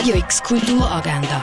Radio X Kulturagenda.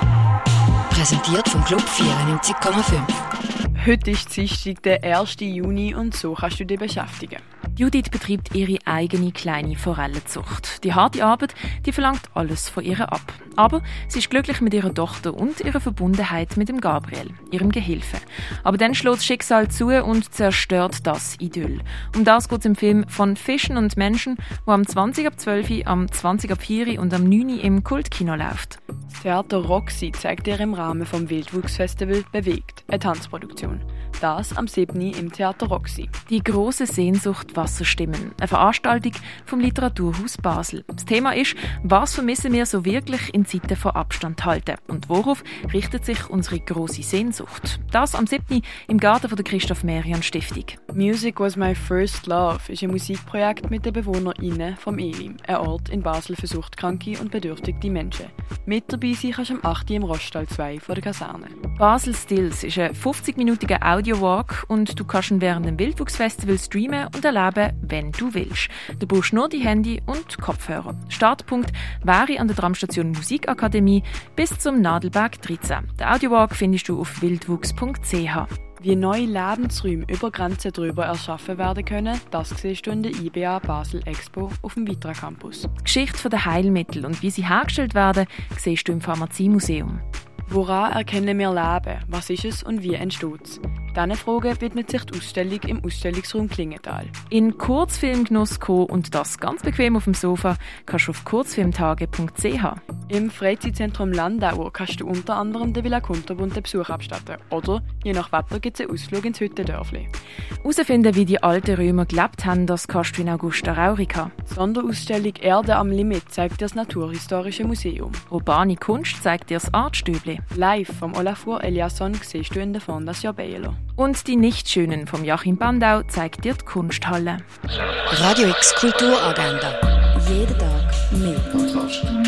Präsentiert vom Club 94,5. Heute ist Dienstag, der 1. Juni und so kannst du dich beschäftigen. Judith betreibt ihre eigene kleine Forellenzucht. Die harte Arbeit, die verlangt alles von ihr ab. Aber sie ist glücklich mit ihrer Tochter und ihrer Verbundenheit mit dem Gabriel, ihrem Gehilfe. Aber dann schlägt das Schicksal zu und zerstört das Idyll. Um das geht es im Film von Fischen und Menschen, wo am 20 ab 12, am 20 ab 4 und am 9 im Kultkino läuft. Theater Roxy zeigt ihr im Rahmen vom Wildwuchsfestival Bewegt, eine Tanzproduktion. Das am 7. im Theater Roxy. Die große Sehnsucht Wasserstimmen, eine Veranstaltung vom Literaturhaus Basel. Das Thema ist, was vermissen wir so wirklich in Zeiten von Abstand halten und worauf richtet sich unsere große Sehnsucht? Das am 7. im Garten von der Christoph Merian Stiftung. Music Was My First Love ist ein Musikprojekt mit den BewohnerInnen vom Elim, ein Ort in Basel für suchtkranke und bedürftige Menschen. Mit dabei sein kannst du am 8. im Roststall 2 vor der Kaserne. Basel Stills ist ein 50-minütiger Audio-Walk und du kannst ihn während dem Wildwuchsfestival streamen und erleben, wenn du willst. Du brauchst nur die Handy und Kopfhörer. Startpunkt wäre an der Tramstation Musikakademie bis zum Nadelberg 13. Den Audio-Walk findest du auf wildwuchs.ch. Wie neue Lebensräume über Grenzen drüber erschaffen werden können, das siehst du in der IBA Basel Expo auf dem Vitra Campus. Die Geschichte der Heilmittel und wie sie hergestellt werden, siehst du im Pharmaziemuseum. Woran erkennen wir Leben? Was ist es und wie entsteht es? Diesen Fragen widmet sich die Ausstellung im Ausstellungsraum Klingenthal. In Kurzfilmgenuss kommen und das ganz bequem auf dem Sofa kannst du auf kurzfilmtage.ch. Im Freizeitzentrum Landauer kannst du unter anderem den Villa Kunterbund den Besuch abstatten. Oder, je nach Wetter, gibt es einen Ausflug ins Hüttendörfli. Herausfinden, wie die alten Römer gelebt haben, das kannst du in Augusta Raurica. Die Sonderausstellung Erde am Limit zeigt dir das Naturhistorische Museum. Urbane Kunst zeigt dir das Artstübli. Live vom Olafur Eliasson siehst du in der Fondation Bielo. Und die Nichtschönen vom Joachim Bandau zeigt dir die Kunsthalle. Radio X Kulturagenda. Jeden Tag